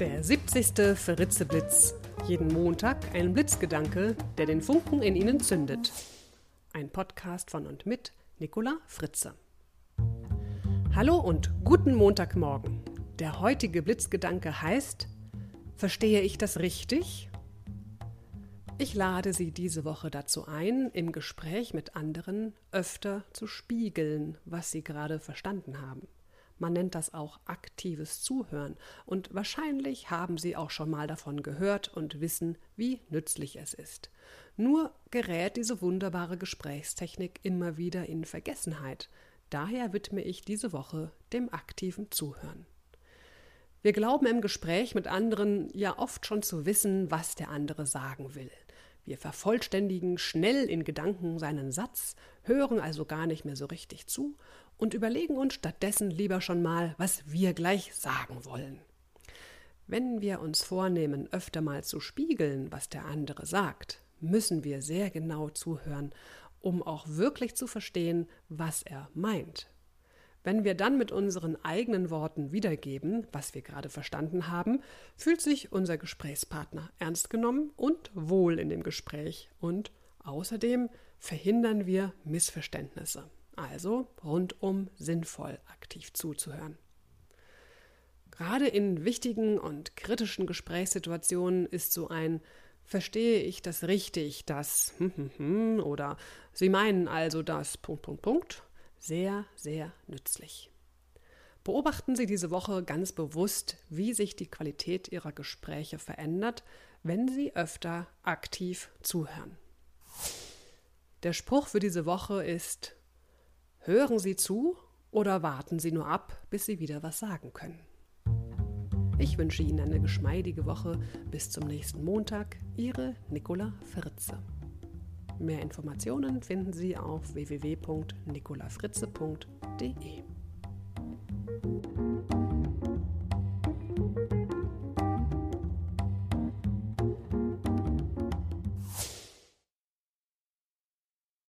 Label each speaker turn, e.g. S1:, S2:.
S1: Der 70. Fritzeblitz. Jeden Montag ein Blitzgedanke, der den Funken in Ihnen zündet. Ein Podcast von und mit Nicola Fritze. Hallo und guten Montagmorgen. Der heutige Blitzgedanke heißt: Verstehe ich das richtig? Ich lade Sie diese Woche dazu ein, im Gespräch mit anderen öfter zu spiegeln, was Sie gerade verstanden haben. Man nennt das auch aktives Zuhören, und wahrscheinlich haben Sie auch schon mal davon gehört und wissen, wie nützlich es ist. Nur gerät diese wunderbare Gesprächstechnik immer wieder in Vergessenheit. Daher widme ich diese Woche dem aktiven Zuhören. Wir glauben im Gespräch mit anderen ja oft schon zu wissen, was der andere sagen will. Wir vervollständigen schnell in Gedanken seinen Satz, hören also gar nicht mehr so richtig zu und überlegen uns stattdessen lieber schon mal, was wir gleich sagen wollen. Wenn wir uns vornehmen, öfter mal zu spiegeln, was der andere sagt, müssen wir sehr genau zuhören, um auch wirklich zu verstehen, was er meint. Wenn wir dann mit unseren eigenen Worten wiedergeben, was wir gerade verstanden haben, fühlt sich unser Gesprächspartner ernst genommen und wohl in dem Gespräch und außerdem verhindern wir Missverständnisse. Also rundum sinnvoll aktiv zuzuhören. Gerade in wichtigen und kritischen Gesprächssituationen ist so ein Verstehe ich das richtig, das oder Sie meinen also das Punkt, Punkt, Punkt sehr, sehr nützlich. Beobachten Sie diese Woche ganz bewusst, wie sich die Qualität Ihrer Gespräche verändert, wenn Sie öfter aktiv zuhören. Der Spruch für diese Woche ist Hören Sie zu oder warten Sie nur ab, bis Sie wieder was sagen können. Ich wünsche Ihnen eine geschmeidige Woche. Bis zum nächsten Montag. Ihre Nicola Fritze. Mehr Informationen finden Sie auf www.nicolafritze.de.